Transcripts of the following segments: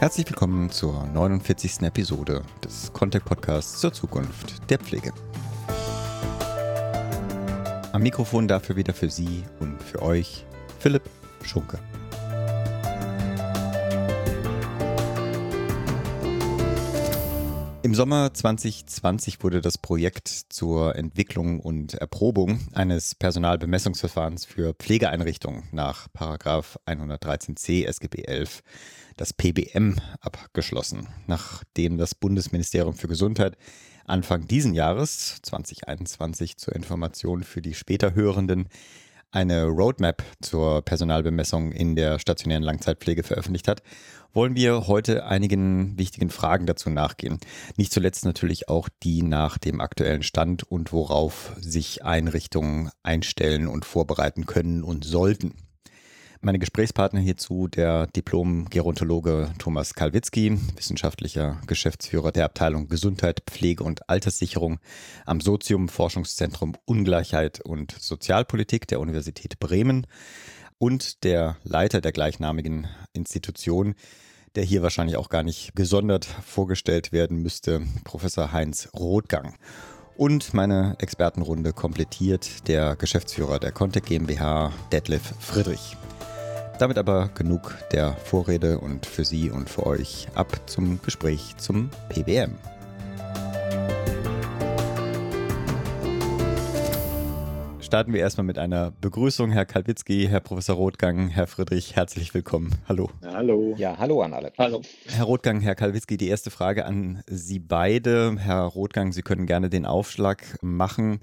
Herzlich willkommen zur 49. Episode des Contact Podcasts zur Zukunft der Pflege. Am Mikrofon dafür wieder für Sie und für euch Philipp Schunke. Im Sommer 2020 wurde das Projekt zur Entwicklung und Erprobung eines Personalbemessungsverfahrens für Pflegeeinrichtungen nach 113c SGB 11, das PBM, abgeschlossen, nachdem das Bundesministerium für Gesundheit Anfang diesen Jahres 2021 zur Information für die später Hörenden eine Roadmap zur Personalbemessung in der stationären Langzeitpflege veröffentlicht hat, wollen wir heute einigen wichtigen Fragen dazu nachgehen. Nicht zuletzt natürlich auch die nach dem aktuellen Stand und worauf sich Einrichtungen einstellen und vorbereiten können und sollten. Meine Gesprächspartner hierzu der Diplom-Gerontologe Thomas Kalwitzki, wissenschaftlicher Geschäftsführer der Abteilung Gesundheit, Pflege und Alterssicherung am Sozium Forschungszentrum Ungleichheit und Sozialpolitik der Universität Bremen und der Leiter der gleichnamigen Institution, der hier wahrscheinlich auch gar nicht gesondert vorgestellt werden müsste, Professor Heinz Rothgang. Und meine Expertenrunde komplettiert der Geschäftsführer der Contact GmbH, Detlef Friedrich. Damit aber genug der Vorrede und für Sie und für euch ab zum Gespräch zum PBM. Starten wir erstmal mit einer Begrüßung. Herr Kalwitzki, Herr Professor Rothgang, Herr Friedrich, herzlich willkommen. Hallo. hallo. Ja, hallo an alle. Hallo. Herr Rothgang, Herr Kalwitzki, die erste Frage an Sie beide. Herr Rothgang, Sie können gerne den Aufschlag machen.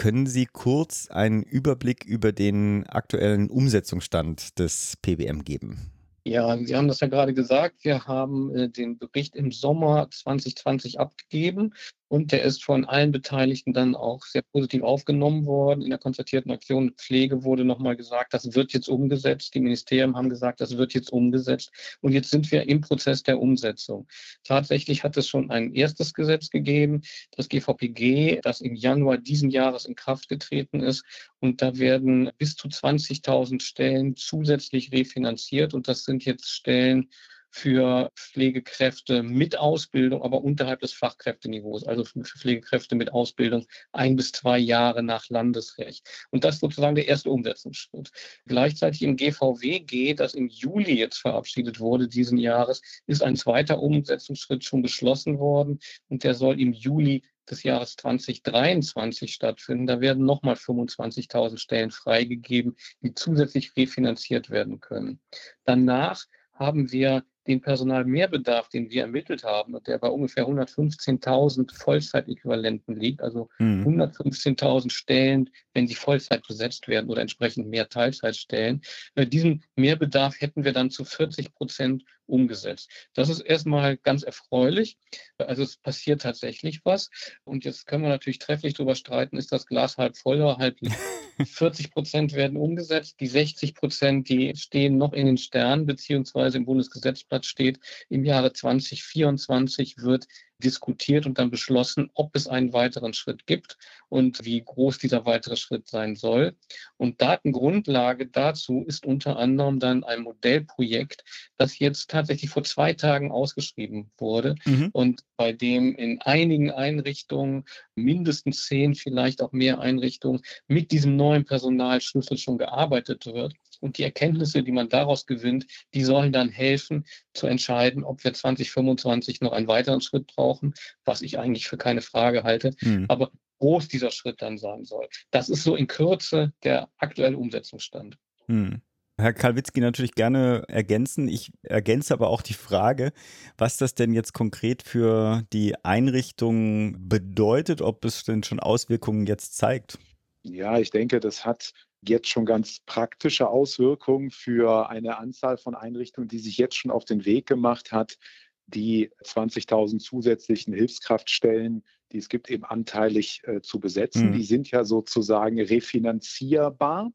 Können Sie kurz einen Überblick über den aktuellen Umsetzungsstand des PBM geben? Ja, Sie haben das ja gerade gesagt. Wir haben äh, den Bericht im Sommer 2020 abgegeben und der ist von allen Beteiligten dann auch sehr positiv aufgenommen worden. In der konzertierten Aktion Pflege wurde nochmal gesagt, das wird jetzt umgesetzt. Die Ministerien haben gesagt, das wird jetzt umgesetzt. Und jetzt sind wir im Prozess der Umsetzung. Tatsächlich hat es schon ein erstes Gesetz gegeben, das GVPG, das im Januar diesen Jahres in Kraft getreten ist. Und da werden bis zu 20.000 Stellen zusätzlich refinanziert. Und das sind jetzt Stellen, für Pflegekräfte mit Ausbildung, aber unterhalb des Fachkräfteniveaus, also für Pflegekräfte mit Ausbildung ein bis zwei Jahre nach Landesrecht. Und das ist sozusagen der erste Umsetzungsschritt. Gleichzeitig im GVWG, das im Juli jetzt verabschiedet wurde, diesen Jahres, ist ein zweiter Umsetzungsschritt schon beschlossen worden und der soll im Juli des Jahres 2023 stattfinden. Da werden nochmal 25.000 Stellen freigegeben, die zusätzlich refinanziert werden können. Danach haben wir den Personalmehrbedarf, den wir ermittelt haben, der bei ungefähr 115.000 Vollzeitäquivalenten liegt, also mhm. 115.000 Stellen, wenn sie Vollzeit besetzt werden oder entsprechend mehr Teilzeitstellen. Äh, diesen Mehrbedarf hätten wir dann zu 40 Prozent umgesetzt. Das ist erstmal ganz erfreulich. Also es passiert tatsächlich was. Und jetzt können wir natürlich trefflich darüber streiten, ist das Glas halb voll oder halb leer. 40 Prozent werden umgesetzt, die 60 Prozent, die stehen noch in den Sternen, beziehungsweise im Bundesgesetzblatt steht, im Jahre 2024 wird diskutiert und dann beschlossen, ob es einen weiteren Schritt gibt und wie groß dieser weitere Schritt sein soll. Und Datengrundlage dazu ist unter anderem dann ein Modellprojekt, das jetzt tatsächlich vor zwei Tagen ausgeschrieben wurde mhm. und bei dem in einigen Einrichtungen, mindestens zehn, vielleicht auch mehr Einrichtungen, mit diesem neuen Personalschlüssel schon gearbeitet wird. Und die Erkenntnisse, die man daraus gewinnt, die sollen dann helfen zu entscheiden, ob wir 2025 noch einen weiteren Schritt brauchen, was ich eigentlich für keine Frage halte. Mhm. Aber groß dieser Schritt dann sein soll. Das ist so in Kürze der aktuelle Umsetzungsstand. Mhm. Herr Kalwitzki natürlich gerne ergänzen. Ich ergänze aber auch die Frage, was das denn jetzt konkret für die Einrichtung bedeutet, ob es denn schon Auswirkungen jetzt zeigt. Ja, ich denke, das hat jetzt schon ganz praktische Auswirkungen für eine Anzahl von Einrichtungen, die sich jetzt schon auf den Weg gemacht hat, die 20.000 zusätzlichen Hilfskraftstellen, die es gibt, eben anteilig äh, zu besetzen. Mhm. Die sind ja sozusagen refinanzierbar.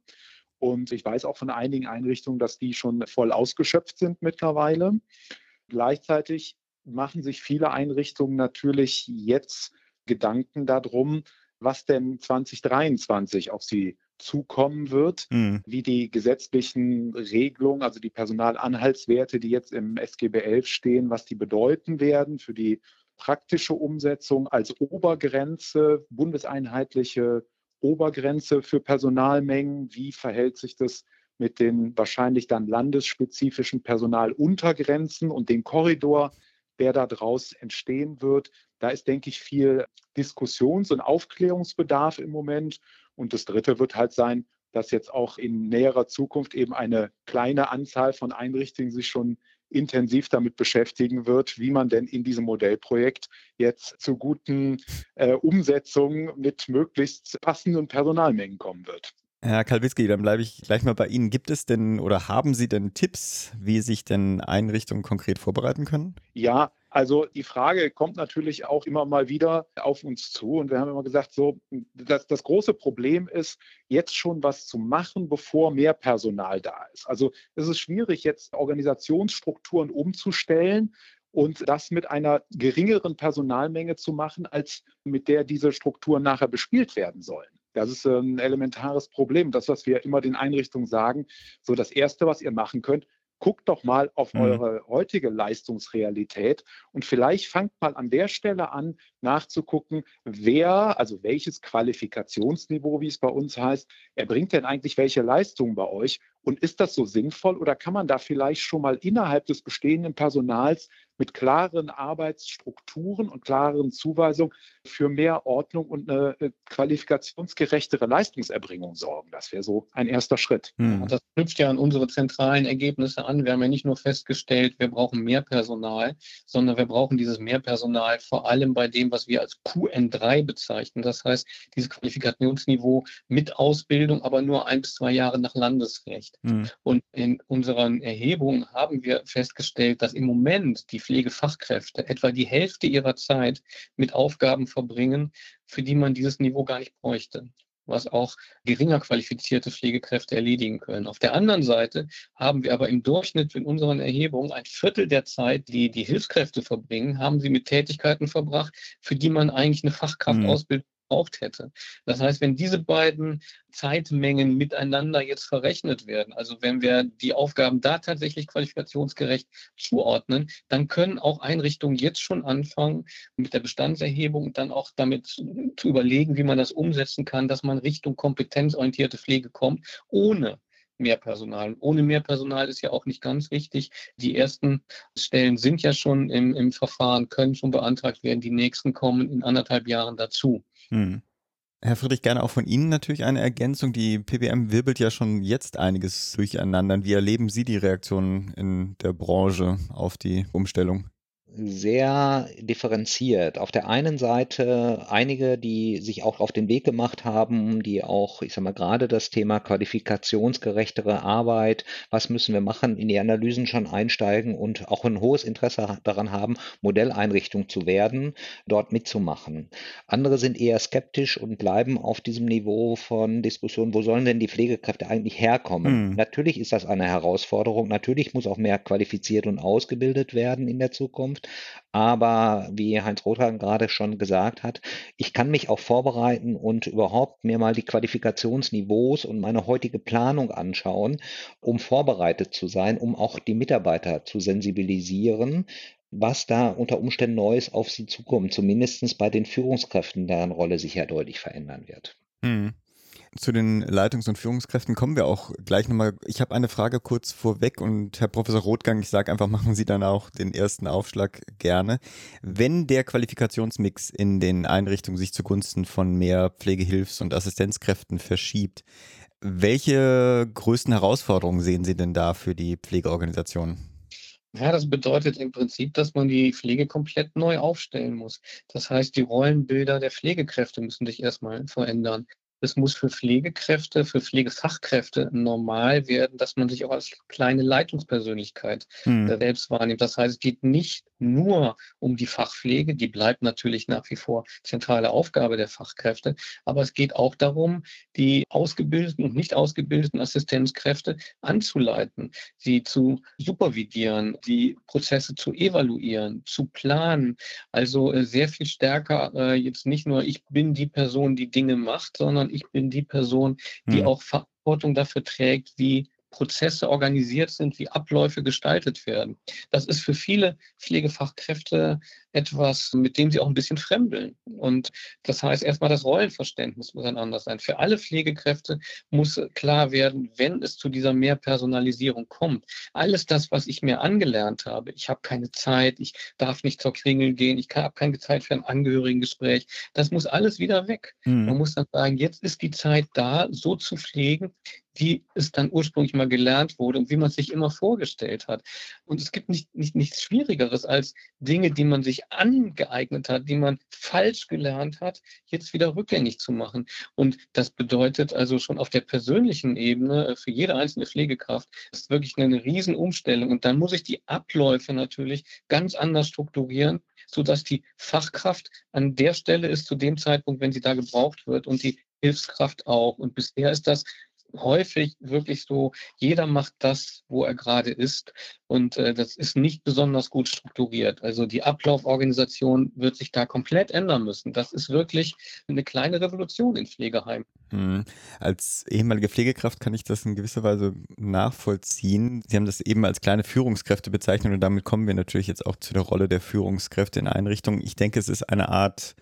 Und ich weiß auch von einigen Einrichtungen, dass die schon voll ausgeschöpft sind mittlerweile. Gleichzeitig machen sich viele Einrichtungen natürlich jetzt Gedanken darum, was denn 2023 auf sie zukommen wird, mhm. wie die gesetzlichen Regelungen, also die Personalanhaltswerte, die jetzt im SGB 11 stehen, was die bedeuten werden für die praktische Umsetzung als Obergrenze, bundeseinheitliche Obergrenze für Personalmengen. Wie verhält sich das mit den wahrscheinlich dann landesspezifischen Personaluntergrenzen und dem Korridor, der daraus entstehen wird? Da ist, denke ich, viel Diskussions- und Aufklärungsbedarf im Moment. Und das Dritte wird halt sein, dass jetzt auch in näherer Zukunft eben eine kleine Anzahl von Einrichtungen sich schon intensiv damit beschäftigen wird, wie man denn in diesem Modellprojekt jetzt zu guten äh, Umsetzungen mit möglichst passenden Personalmengen kommen wird. Herr Kalwitzki, dann bleibe ich gleich mal bei Ihnen. Gibt es denn oder haben Sie denn Tipps, wie sich denn Einrichtungen konkret vorbereiten können? Ja, also die Frage kommt natürlich auch immer mal wieder auf uns zu. Und wir haben immer gesagt, so, das, das große Problem ist, jetzt schon was zu machen, bevor mehr Personal da ist. Also es ist schwierig, jetzt Organisationsstrukturen umzustellen, und das mit einer geringeren Personalmenge zu machen, als mit der diese Strukturen nachher bespielt werden sollen. Das ist ein elementares Problem. Das, was wir immer den Einrichtungen sagen, so das Erste, was ihr machen könnt, guckt doch mal auf mhm. eure heutige Leistungsrealität und vielleicht fangt mal an der Stelle an, nachzugucken, wer, also welches Qualifikationsniveau, wie es bei uns heißt, erbringt denn eigentlich welche Leistungen bei euch und ist das so sinnvoll oder kann man da vielleicht schon mal innerhalb des bestehenden Personals mit klaren Arbeitsstrukturen und klaren Zuweisungen für mehr Ordnung und eine äh, qualifikationsgerechtere Leistungserbringung sorgen. Das wäre so ein erster Schritt. Hm. Das knüpft ja an unsere zentralen Ergebnisse an. Wir haben ja nicht nur festgestellt, wir brauchen mehr Personal, sondern wir brauchen dieses Mehrpersonal vor allem bei dem, was wir als QN3 bezeichnen. Das heißt, dieses Qualifikationsniveau mit Ausbildung, aber nur ein bis zwei Jahre nach Landesrecht. Hm. Und in unseren Erhebungen haben wir festgestellt, dass im Moment die Pflegefachkräfte etwa die Hälfte ihrer Zeit mit Aufgaben verbringen, für die man dieses Niveau gar nicht bräuchte was auch geringer qualifizierte Pflegekräfte erledigen können. Auf der anderen Seite haben wir aber im Durchschnitt in unseren Erhebungen ein Viertel der Zeit, die die Hilfskräfte verbringen, haben sie mit Tätigkeiten verbracht, für die man eigentlich eine Fachkraftausbildung mhm gebraucht hätte. Das heißt, wenn diese beiden Zeitmengen miteinander jetzt verrechnet werden, also wenn wir die Aufgaben da tatsächlich qualifikationsgerecht zuordnen, dann können auch Einrichtungen jetzt schon anfangen, mit der Bestandserhebung dann auch damit zu überlegen, wie man das umsetzen kann, dass man Richtung kompetenzorientierte Pflege kommt, ohne mehr Personal. Ohne mehr Personal ist ja auch nicht ganz richtig. Die ersten Stellen sind ja schon im, im Verfahren, können schon beantragt werden. Die nächsten kommen in anderthalb Jahren dazu. Hm. Herr Friedrich, gerne auch von Ihnen natürlich eine Ergänzung. Die PBM wirbelt ja schon jetzt einiges durcheinander. Wie erleben Sie die Reaktionen in der Branche auf die Umstellung? Sehr differenziert. Auf der einen Seite einige, die sich auch auf den Weg gemacht haben, die auch, ich sag mal, gerade das Thema qualifikationsgerechtere Arbeit, was müssen wir machen, in die Analysen schon einsteigen und auch ein hohes Interesse daran haben, Modelleinrichtung zu werden, dort mitzumachen. Andere sind eher skeptisch und bleiben auf diesem Niveau von Diskussion, wo sollen denn die Pflegekräfte eigentlich herkommen? Mhm. Natürlich ist das eine Herausforderung, natürlich muss auch mehr qualifiziert und ausgebildet werden in der Zukunft. Aber wie Heinz Rothagen gerade schon gesagt hat, ich kann mich auch vorbereiten und überhaupt mir mal die Qualifikationsniveaus und meine heutige Planung anschauen, um vorbereitet zu sein, um auch die Mitarbeiter zu sensibilisieren, was da unter Umständen Neues auf sie zukommt, zumindest bei den Führungskräften, deren Rolle sich ja deutlich verändern wird. Hm. Zu den Leitungs- und Führungskräften kommen wir auch gleich nochmal. Ich habe eine Frage kurz vorweg und Herr Professor Rothgang, ich sage einfach, machen Sie dann auch den ersten Aufschlag gerne. Wenn der Qualifikationsmix in den Einrichtungen sich zugunsten von mehr Pflegehilfs- und Assistenzkräften verschiebt, welche größten Herausforderungen sehen Sie denn da für die Pflegeorganisationen? Ja, das bedeutet im Prinzip, dass man die Pflege komplett neu aufstellen muss. Das heißt, die Rollenbilder der Pflegekräfte müssen sich erstmal verändern es muss für Pflegekräfte, für Pflegefachkräfte normal werden, dass man sich auch als kleine Leitungspersönlichkeit hm. selbst wahrnimmt. Das heißt, es geht nicht nur um die Fachpflege, die bleibt natürlich nach wie vor zentrale Aufgabe der Fachkräfte, aber es geht auch darum, die ausgebildeten und nicht ausgebildeten Assistenzkräfte anzuleiten, sie zu supervidieren, die Prozesse zu evaluieren, zu planen. Also äh, sehr viel stärker äh, jetzt nicht nur ich bin die Person, die Dinge macht, sondern ich bin die Person, die hm. auch Verantwortung dafür trägt, wie Prozesse organisiert sind, wie Abläufe gestaltet werden. Das ist für viele Pflegefachkräfte etwas, mit dem sie auch ein bisschen fremdeln. Und das heißt, erstmal das Rollenverständnis muss ein anders sein. Für alle Pflegekräfte muss klar werden, wenn es zu dieser Mehrpersonalisierung kommt, alles das, was ich mir angelernt habe, ich habe keine Zeit, ich darf nicht zur Klingel gehen, ich habe keine Zeit für ein Angehörigengespräch, das muss alles wieder weg. Mhm. Man muss dann sagen, jetzt ist die Zeit da, so zu pflegen, wie es dann ursprünglich mal gelernt wurde und wie man es sich immer vorgestellt hat. Und es gibt nicht, nicht, nichts Schwierigeres als Dinge, die man sich angeeignet hat, die man falsch gelernt hat, jetzt wieder rückgängig zu machen. Und das bedeutet also schon auf der persönlichen Ebene äh, für jede einzelne Pflegekraft ist wirklich eine Riesenumstellung. Und dann muss ich die Abläufe natürlich ganz anders strukturieren, sodass die Fachkraft an der Stelle ist zu dem Zeitpunkt, wenn sie da gebraucht wird und die Hilfskraft auch. Und bisher ist das häufig wirklich so, jeder macht das, wo er gerade ist. Und äh, das ist nicht besonders gut strukturiert. Also die Ablauforganisation wird sich da komplett ändern müssen. Das ist wirklich eine kleine Revolution in Pflegeheimen. Hm. Als ehemalige Pflegekraft kann ich das in gewisser Weise nachvollziehen. Sie haben das eben als kleine Führungskräfte bezeichnet und damit kommen wir natürlich jetzt auch zu der Rolle der Führungskräfte in Einrichtungen. Ich denke, es ist eine Art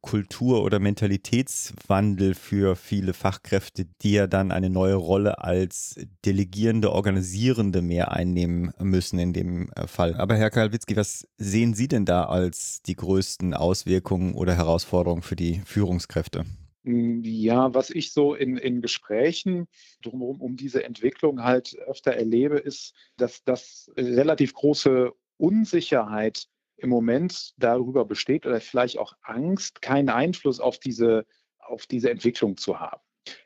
Kultur- oder Mentalitätswandel für viele Fachkräfte, die ja dann eine neue Rolle als delegierende, organisierende mehr einnehmen müssen in dem äh, Fall. Aber Herr Kalwitzki, was sehen Sie denn da als die größten Auswirkungen oder Herausforderungen für die Führungskräfte? Hm, ja, was ich so in, in Gesprächen drumherum um diese Entwicklung halt öfter erlebe, ist, dass das relativ große Unsicherheit im Moment darüber besteht oder vielleicht auch Angst, keinen Einfluss auf diese, auf diese Entwicklung zu haben.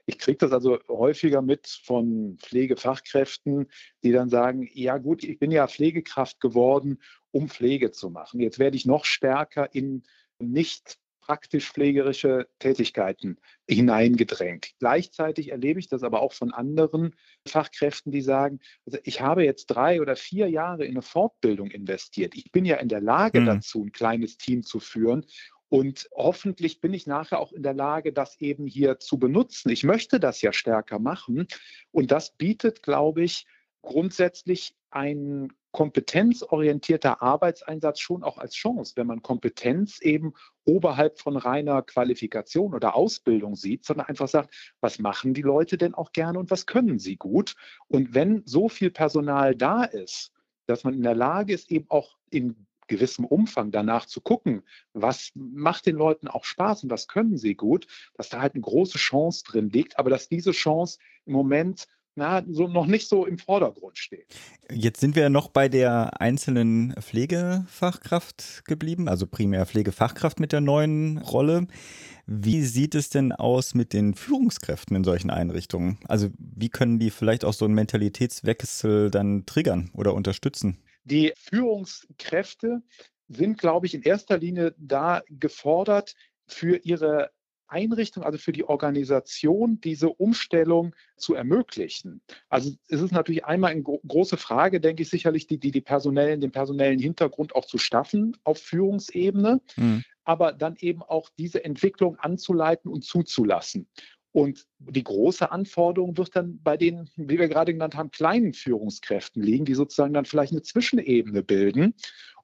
Ich kriege das also häufiger mit von Pflegefachkräften, die dann sagen, ja gut, ich bin ja Pflegekraft geworden, um Pflege zu machen. Jetzt werde ich noch stärker in nicht praktisch pflegerische Tätigkeiten hineingedrängt. Gleichzeitig erlebe ich das aber auch von anderen Fachkräften, die sagen, also ich habe jetzt drei oder vier Jahre in eine Fortbildung investiert. Ich bin ja in der Lage mhm. dazu, ein kleines Team zu führen. Und hoffentlich bin ich nachher auch in der Lage, das eben hier zu benutzen. Ich möchte das ja stärker machen. Und das bietet, glaube ich, grundsätzlich einen kompetenzorientierter Arbeitseinsatz schon auch als Chance, wenn man Kompetenz eben oberhalb von reiner Qualifikation oder Ausbildung sieht, sondern einfach sagt, was machen die Leute denn auch gerne und was können sie gut? Und wenn so viel Personal da ist, dass man in der Lage ist, eben auch in gewissem Umfang danach zu gucken, was macht den Leuten auch Spaß und was können sie gut, dass da halt eine große Chance drin liegt, aber dass diese Chance im Moment na, so noch nicht so im Vordergrund steht. Jetzt sind wir noch bei der einzelnen Pflegefachkraft geblieben, also primär Pflegefachkraft mit der neuen Rolle. Wie sieht es denn aus mit den Führungskräften in solchen Einrichtungen? Also wie können die vielleicht auch so einen Mentalitätswechsel dann triggern oder unterstützen? Die Führungskräfte sind, glaube ich, in erster Linie da gefordert, für ihre Einrichtung, also für die Organisation, diese Umstellung zu ermöglichen. Also es ist natürlich einmal eine große Frage, denke ich sicherlich, die, die, die personellen, den personellen Hintergrund auch zu schaffen auf Führungsebene, mhm. aber dann eben auch diese Entwicklung anzuleiten und zuzulassen. Und die große Anforderung wird dann bei den, wie wir gerade genannt haben, kleinen Führungskräften liegen, die sozusagen dann vielleicht eine Zwischenebene bilden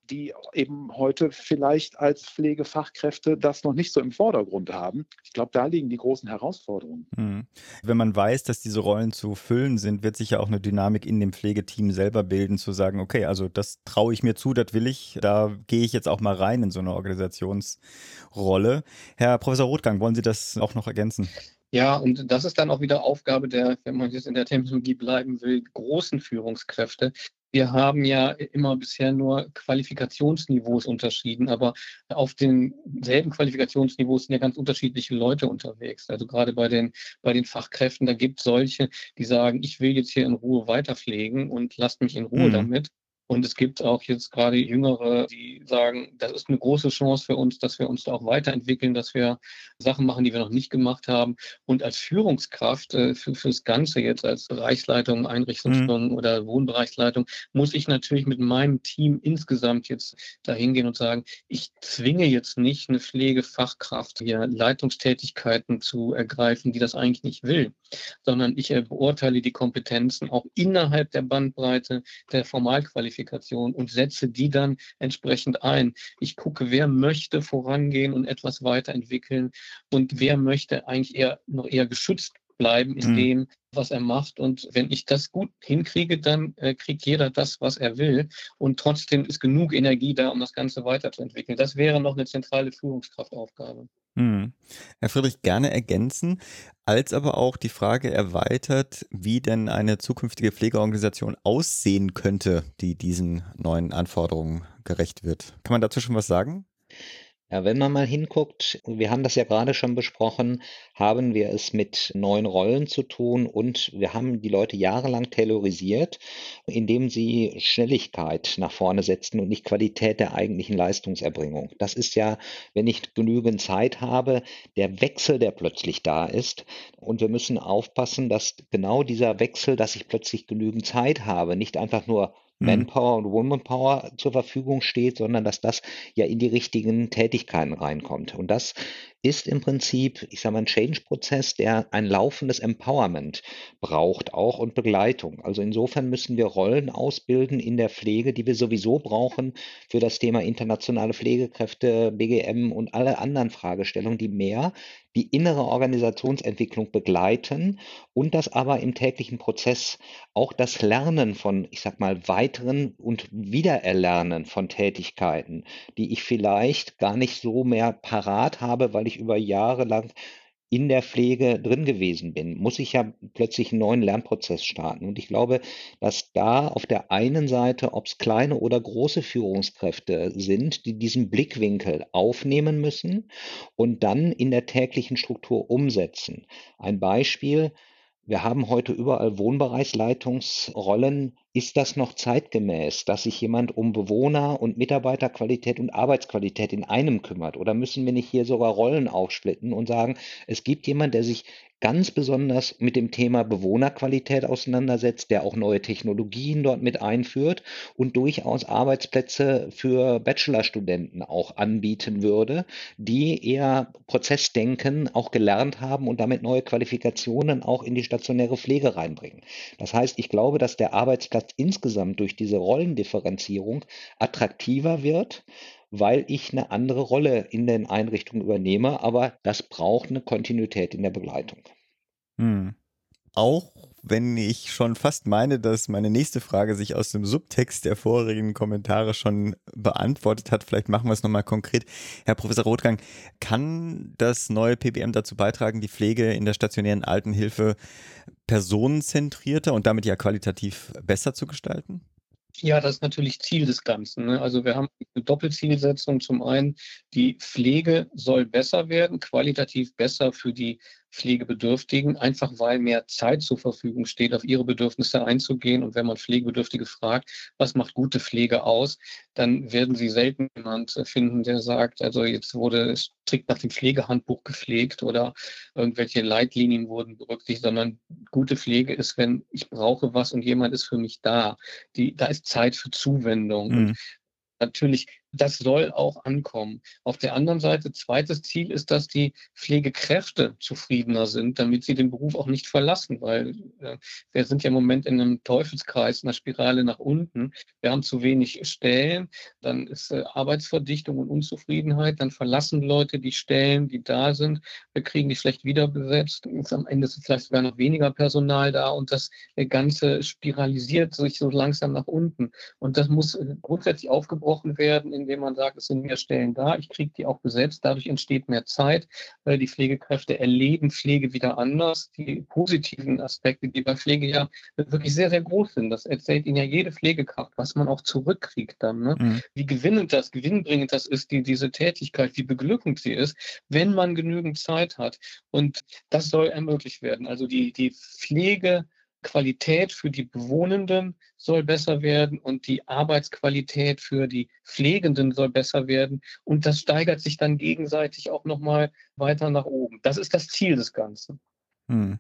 die eben heute vielleicht als Pflegefachkräfte das noch nicht so im Vordergrund haben. Ich glaube, da liegen die großen Herausforderungen. Mhm. Wenn man weiß, dass diese Rollen zu füllen sind, wird sich ja auch eine Dynamik in dem Pflegeteam selber bilden, zu sagen, okay, also das traue ich mir zu, das will ich, da gehe ich jetzt auch mal rein in so eine Organisationsrolle. Herr Professor Rothgang, wollen Sie das auch noch ergänzen? Ja, und das ist dann auch wieder Aufgabe der, wenn man jetzt in der Terminologie bleiben will, großen Führungskräfte, wir haben ja immer bisher nur Qualifikationsniveaus unterschieden, aber auf denselben Qualifikationsniveaus sind ja ganz unterschiedliche Leute unterwegs. Also gerade bei den, bei den Fachkräften, da gibt es solche, die sagen, ich will jetzt hier in Ruhe weiterpflegen und lasst mich in Ruhe mhm. damit. Und es gibt auch jetzt gerade Jüngere, die sagen, das ist eine große Chance für uns, dass wir uns da auch weiterentwickeln, dass wir Sachen machen, die wir noch nicht gemacht haben. Und als Führungskraft äh, für, fürs Ganze jetzt als Bereichsleitung, Einrichtungsleitung mhm. oder Wohnbereichsleitung muss ich natürlich mit meinem Team insgesamt jetzt dahin gehen und sagen, ich zwinge jetzt nicht eine Pflegefachkraft hier Leitungstätigkeiten zu ergreifen, die das eigentlich nicht will, sondern ich äh, beurteile die Kompetenzen auch innerhalb der Bandbreite der Formalqualifikation Qualifikation und setze die dann entsprechend ein. Ich gucke, wer möchte vorangehen und etwas weiterentwickeln und wer möchte eigentlich eher noch eher geschützt bleiben in mhm. dem, was er macht. Und wenn ich das gut hinkriege, dann äh, kriegt jeder das, was er will. Und trotzdem ist genug Energie da, um das Ganze weiterzuentwickeln. Das wäre noch eine zentrale Führungskraftaufgabe. Hm. Herr Friedrich, gerne ergänzen, als aber auch die Frage erweitert, wie denn eine zukünftige Pflegeorganisation aussehen könnte, die diesen neuen Anforderungen gerecht wird. Kann man dazu schon was sagen? Ja, wenn man mal hinguckt, wir haben das ja gerade schon besprochen, haben wir es mit neuen Rollen zu tun und wir haben die Leute jahrelang tailorisiert, indem sie Schnelligkeit nach vorne setzten und nicht Qualität der eigentlichen Leistungserbringung. Das ist ja, wenn ich genügend Zeit habe, der Wechsel, der plötzlich da ist. Und wir müssen aufpassen, dass genau dieser Wechsel, dass ich plötzlich genügend Zeit habe, nicht einfach nur. Manpower und Womanpower zur Verfügung steht, sondern dass das ja in die richtigen Tätigkeiten reinkommt. Und das ist im Prinzip, ich sage mal, ein Change-Prozess, der ein laufendes Empowerment braucht auch und Begleitung. Also insofern müssen wir Rollen ausbilden in der Pflege, die wir sowieso brauchen für das Thema internationale Pflegekräfte, BGM und alle anderen Fragestellungen, die mehr die innere Organisationsentwicklung begleiten und das aber im täglichen Prozess auch das Lernen von, ich sag mal, weiteren und Wiedererlernen von Tätigkeiten, die ich vielleicht gar nicht so mehr parat habe, weil ich über Jahre lang in der Pflege drin gewesen bin, muss ich ja plötzlich einen neuen Lernprozess starten. Und ich glaube, dass da auf der einen Seite, ob es kleine oder große Führungskräfte sind, die diesen Blickwinkel aufnehmen müssen und dann in der täglichen Struktur umsetzen. Ein Beispiel, wir haben heute überall Wohnbereichsleitungsrollen. Ist das noch zeitgemäß, dass sich jemand um Bewohner- und Mitarbeiterqualität und Arbeitsqualität in einem kümmert? Oder müssen wir nicht hier sogar Rollen aufsplitten und sagen, es gibt jemand, der sich ganz besonders mit dem Thema Bewohnerqualität auseinandersetzt, der auch neue Technologien dort mit einführt und durchaus Arbeitsplätze für Bachelorstudenten auch anbieten würde, die eher Prozessdenken auch gelernt haben und damit neue Qualifikationen auch in die stationäre Pflege reinbringen. Das heißt, ich glaube, dass der Arbeitsplatz insgesamt durch diese Rollendifferenzierung attraktiver wird, weil ich eine andere Rolle in den Einrichtungen übernehme, aber das braucht eine Kontinuität in der Begleitung. Hm. Auch wenn ich schon fast meine, dass meine nächste Frage sich aus dem Subtext der vorigen Kommentare schon beantwortet hat, vielleicht machen wir es nochmal konkret. Herr Professor Rothgang, kann das neue PBM dazu beitragen, die Pflege in der stationären Altenhilfe personenzentrierter und damit ja qualitativ besser zu gestalten? Ja, das ist natürlich Ziel des Ganzen. Ne? Also wir haben eine Doppelzielsetzung. Zum einen, die Pflege soll besser werden, qualitativ besser für die Pflegebedürftigen, einfach weil mehr Zeit zur Verfügung steht, auf ihre Bedürfnisse einzugehen. Und wenn man Pflegebedürftige fragt, was macht gute Pflege aus, dann werden sie selten jemand finden, der sagt, also jetzt wurde strikt nach dem Pflegehandbuch gepflegt oder irgendwelche Leitlinien wurden berücksichtigt, sondern gute Pflege ist, wenn ich brauche was und jemand ist für mich da. Die, da ist Zeit für Zuwendung. Mhm. Und natürlich das soll auch ankommen. Auf der anderen Seite, zweites Ziel ist, dass die Pflegekräfte zufriedener sind, damit sie den Beruf auch nicht verlassen, weil äh, wir sind ja im Moment in einem Teufelskreis, einer Spirale nach unten. Wir haben zu wenig Stellen, dann ist äh, Arbeitsverdichtung und Unzufriedenheit, dann verlassen Leute die Stellen, die da sind. Wir kriegen die schlecht wieder besetzt. Am Ende ist vielleicht sogar noch weniger Personal da und das Ganze spiralisiert sich so langsam nach unten. Und das muss äh, grundsätzlich aufgebrochen werden indem man sagt, es sind mehr Stellen da, ich kriege die auch besetzt, dadurch entsteht mehr Zeit, die Pflegekräfte erleben Pflege wieder anders. Die positiven Aspekte, die bei Pflege ja wirklich sehr, sehr groß sind, das erzählt Ihnen ja jede Pflegekraft, was man auch zurückkriegt dann. Ne? Mhm. Wie gewinnend das, gewinnbringend das ist, die, diese Tätigkeit, wie beglückend sie ist, wenn man genügend Zeit hat. Und das soll ermöglicht werden. Also die, die Pflege Qualität für die Bewohnenden soll besser werden und die Arbeitsqualität für die Pflegenden soll besser werden. Und das steigert sich dann gegenseitig auch nochmal weiter nach oben. Das ist das Ziel des Ganzen. Hm.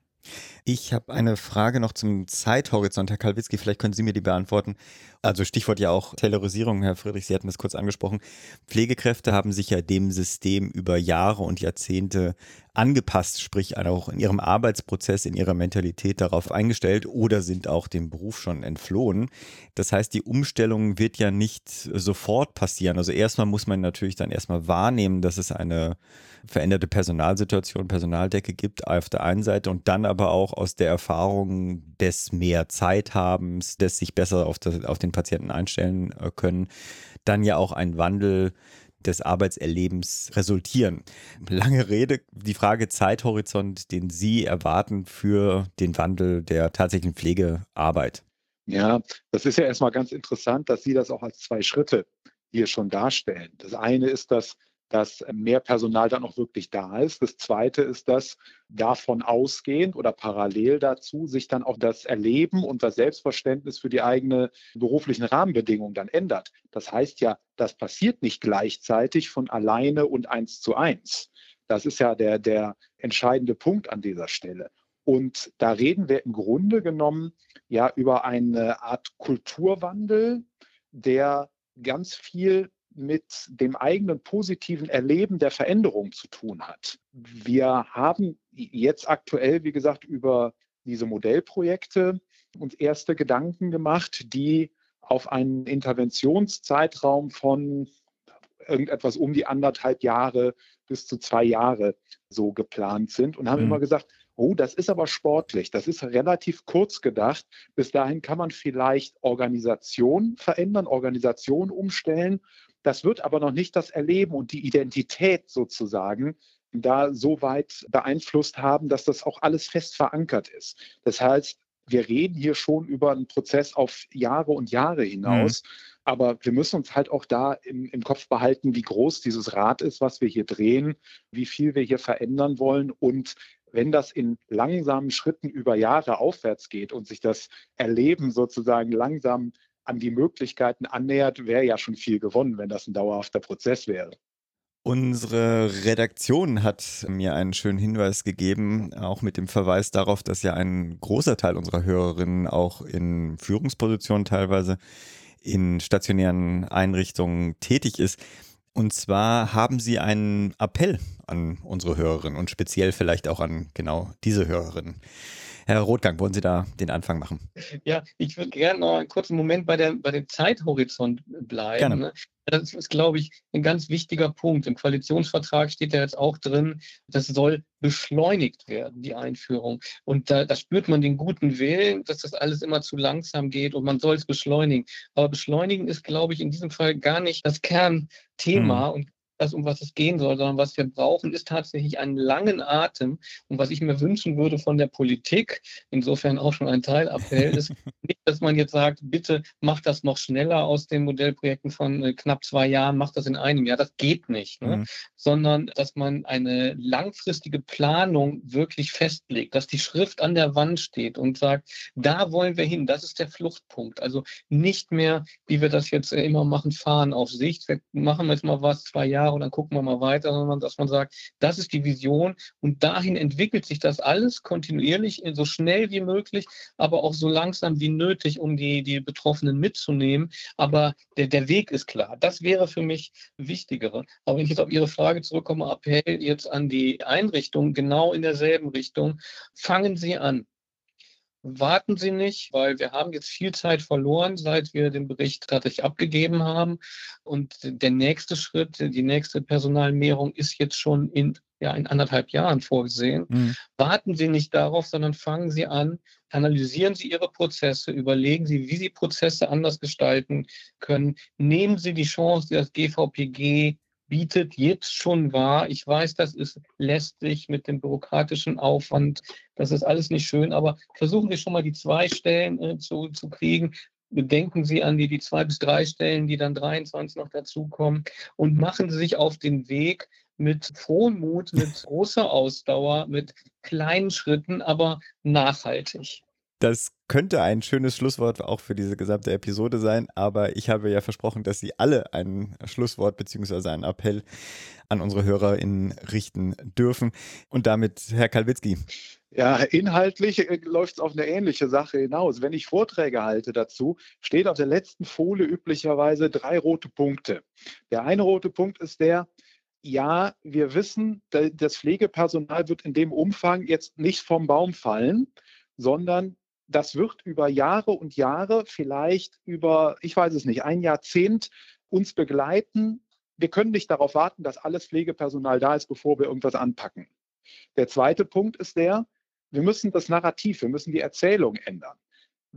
Ich habe eine Frage noch zum Zeithorizont, Herr Kalwitzki, vielleicht können Sie mir die beantworten. Also Stichwort ja auch Taylorisierung, Herr Friedrich, Sie hatten das kurz angesprochen. Pflegekräfte haben sich ja dem System über Jahre und Jahrzehnte angepasst, sprich auch in ihrem Arbeitsprozess, in ihrer Mentalität darauf eingestellt oder sind auch dem Beruf schon entflohen. Das heißt, die Umstellung wird ja nicht sofort passieren. Also erstmal muss man natürlich dann erstmal wahrnehmen, dass es eine veränderte Personalsituation, Personaldecke gibt auf der einen Seite und dann aber auch aus der Erfahrung des mehr Zeithabens, des sich besser auf, das, auf den Patienten einstellen äh, können, dann ja auch ein Wandel des Arbeitserlebens resultieren. Lange Rede, die Frage Zeithorizont, den Sie erwarten für den Wandel der tatsächlichen Pflegearbeit. Ja, das ist ja erstmal ganz interessant, dass Sie das auch als zwei Schritte hier schon darstellen. Das eine ist das dass mehr Personal dann auch wirklich da ist. Das Zweite ist, dass davon ausgehend oder parallel dazu sich dann auch das Erleben und das Selbstverständnis für die eigene beruflichen Rahmenbedingungen dann ändert. Das heißt ja, das passiert nicht gleichzeitig von alleine und eins zu eins. Das ist ja der, der entscheidende Punkt an dieser Stelle. Und da reden wir im Grunde genommen ja über eine Art Kulturwandel, der ganz viel mit dem eigenen positiven Erleben der Veränderung zu tun hat. Wir haben jetzt aktuell, wie gesagt, über diese Modellprojekte uns erste Gedanken gemacht, die auf einen Interventionszeitraum von irgendetwas um die anderthalb Jahre bis zu zwei Jahre so geplant sind und haben mhm. immer gesagt, oh, das ist aber sportlich, das ist relativ kurz gedacht. Bis dahin kann man vielleicht Organisation verändern, Organisation umstellen das wird aber noch nicht das Erleben und die Identität sozusagen da so weit beeinflusst haben, dass das auch alles fest verankert ist. Das heißt, wir reden hier schon über einen Prozess auf Jahre und Jahre hinaus. Mhm. Aber wir müssen uns halt auch da im, im, Kopf behalten, wie groß dieses Rad ist, was wir hier drehen, wie viel wir hier verändern wollen. Und wenn das in langsamen Schritten über Jahre aufwärts geht und sich das Erleben sozusagen langsam an die Möglichkeiten annähert, wäre ja schon viel gewonnen, wenn das ein dauerhafter Prozess wäre. Unsere Redaktion hat mir einen schönen Hinweis gegeben, auch mit dem Verweis darauf, dass ja ein großer Teil unserer Hörerinnen auch in Führungspositionen teilweise in stationären Einrichtungen tätig ist. Und zwar haben Sie einen Appell an unsere Hörerinnen und speziell vielleicht auch an genau diese Hörerinnen. Herr Rotgang, wollen Sie da den Anfang machen? Ja, ich würde gerne noch einen kurzen Moment bei, der, bei dem Zeithorizont bleiben. Gerne. Ne? Das ist, glaube ich, ein ganz wichtiger Punkt. Im Koalitionsvertrag steht ja jetzt auch drin, das soll beschleunigt werden, die Einführung. Und da, da spürt man den guten Willen, dass das alles immer zu langsam geht und man soll es beschleunigen. Aber beschleunigen ist, glaube ich, in diesem Fall gar nicht das Kernthema. Mhm. Und das, um was es gehen soll, sondern was wir brauchen, ist tatsächlich einen langen Atem. Und was ich mir wünschen würde von der Politik, insofern auch schon ein Teilappell, ist nicht, dass man jetzt sagt, bitte macht das noch schneller aus den Modellprojekten von äh, knapp zwei Jahren, macht das in einem Jahr. Das geht nicht, ne? mhm. sondern dass man eine langfristige Planung wirklich festlegt, dass die Schrift an der Wand steht und sagt, da wollen wir hin, das ist der Fluchtpunkt. Also nicht mehr, wie wir das jetzt äh, immer machen, fahren auf Sicht. Wir machen jetzt mal was, zwei Jahre Jahre und dann gucken wir mal weiter, sondern dass man sagt, das ist die Vision und dahin entwickelt sich das alles kontinuierlich, so schnell wie möglich, aber auch so langsam wie nötig, um die, die Betroffenen mitzunehmen. Aber der, der Weg ist klar. Das wäre für mich wichtigere. Aber wenn ich jetzt auf Ihre Frage zurückkomme, Appell jetzt an die Einrichtung, genau in derselben Richtung, fangen Sie an warten Sie nicht, weil wir haben jetzt viel Zeit verloren, seit wir den Bericht tatsächlich abgegeben haben. Und der nächste Schritt, die nächste Personalmehrung ist jetzt schon in, ja, in anderthalb Jahren vorgesehen. Mhm. Warten Sie nicht darauf, sondern fangen Sie an, analysieren Sie Ihre Prozesse, überlegen Sie, wie Sie Prozesse anders gestalten können. Nehmen Sie die Chance, die das GVPG bietet jetzt schon wahr. Ich weiß, das ist lästig mit dem bürokratischen Aufwand. Das ist alles nicht schön, aber versuchen wir schon mal die zwei Stellen äh, zu, zu kriegen. Bedenken Sie an die, die zwei bis drei Stellen, die dann 23 noch dazukommen und machen Sie sich auf den Weg mit frohem Mut, mit großer Ausdauer, mit kleinen Schritten, aber nachhaltig. Das könnte ein schönes Schlusswort auch für diese gesamte Episode sein, aber ich habe ja versprochen, dass Sie alle ein Schlusswort bzw. einen Appell an unsere HörerInnen richten dürfen. Und damit Herr Kalwitzki. Ja, inhaltlich äh, läuft es auf eine ähnliche Sache hinaus. Wenn ich Vorträge halte dazu, steht auf der letzten Folie üblicherweise drei rote Punkte. Der eine rote Punkt ist der, ja, wir wissen, das Pflegepersonal wird in dem Umfang jetzt nicht vom Baum fallen, sondern das wird über Jahre und Jahre, vielleicht über, ich weiß es nicht, ein Jahrzehnt uns begleiten. Wir können nicht darauf warten, dass alles Pflegepersonal da ist, bevor wir irgendwas anpacken. Der zweite Punkt ist der, wir müssen das Narrativ, wir müssen die Erzählung ändern.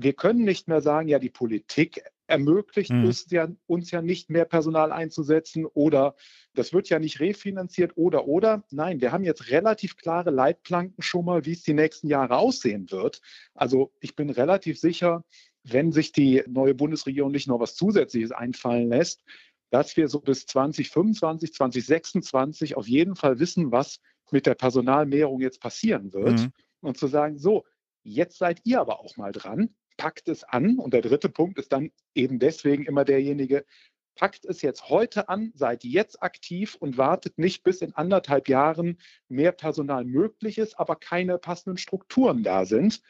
Wir können nicht mehr sagen, ja, die Politik ermöglicht mhm. es ja, uns ja nicht mehr Personal einzusetzen oder das wird ja nicht refinanziert oder oder. Nein, wir haben jetzt relativ klare Leitplanken schon mal, wie es die nächsten Jahre aussehen wird. Also ich bin relativ sicher, wenn sich die neue Bundesregierung nicht noch was Zusätzliches einfallen lässt, dass wir so bis 2025, 2026 auf jeden Fall wissen, was mit der Personalmehrung jetzt passieren wird. Mhm. Und zu sagen, so, jetzt seid ihr aber auch mal dran packt es an. Und der dritte Punkt ist dann eben deswegen immer derjenige, packt es jetzt heute an, seid jetzt aktiv und wartet nicht bis in anderthalb Jahren mehr Personal möglich ist, aber keine passenden Strukturen da sind,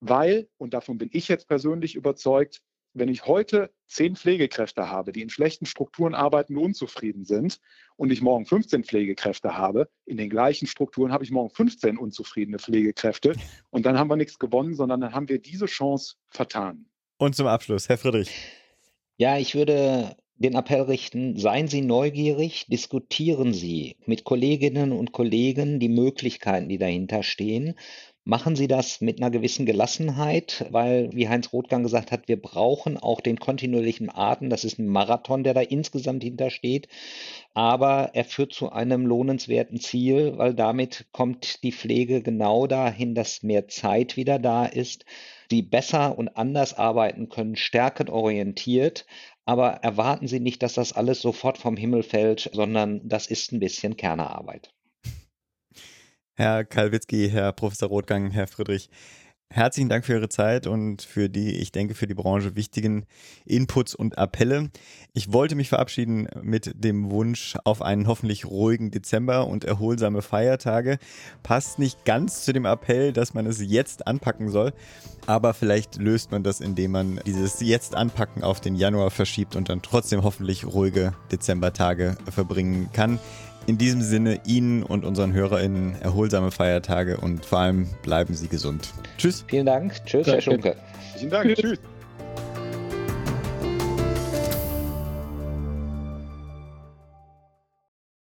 weil, und davon bin ich jetzt persönlich überzeugt, wenn ich heute zehn Pflegekräfte habe, die in schlechten Strukturen arbeiten und unzufrieden sind, und ich morgen 15 Pflegekräfte habe, in den gleichen Strukturen habe ich morgen 15 unzufriedene Pflegekräfte. Und dann haben wir nichts gewonnen, sondern dann haben wir diese Chance vertan. Und zum Abschluss, Herr Friedrich. Ja, ich würde den Appell richten, seien Sie neugierig, diskutieren Sie mit Kolleginnen und Kollegen die Möglichkeiten, die dahinter stehen Machen Sie das mit einer gewissen Gelassenheit, weil, wie Heinz Rothgang gesagt hat, wir brauchen auch den kontinuierlichen Atem. Das ist ein Marathon, der da insgesamt hintersteht. Aber er führt zu einem lohnenswerten Ziel, weil damit kommt die Pflege genau dahin, dass mehr Zeit wieder da ist, sie besser und anders arbeiten können, stärkenorientiert. Aber erwarten Sie nicht, dass das alles sofort vom Himmel fällt, sondern das ist ein bisschen Kernearbeit. Herr Kalwitzki, Herr Professor Rothgang, Herr Friedrich. Herzlichen Dank für Ihre Zeit und für die, ich denke, für die Branche wichtigen Inputs und Appelle. Ich wollte mich verabschieden mit dem Wunsch auf einen hoffentlich ruhigen Dezember und erholsame Feiertage. Passt nicht ganz zu dem Appell, dass man es jetzt anpacken soll, aber vielleicht löst man das, indem man dieses Jetzt anpacken auf den Januar verschiebt und dann trotzdem hoffentlich ruhige Dezembertage verbringen kann. In diesem Sinne Ihnen und unseren HörerInnen erholsame Feiertage und vor allem bleiben Sie gesund. Tschüss. Vielen Dank. Tschüss, Danke. Herr Schunke. Vielen Dank. Tschüss.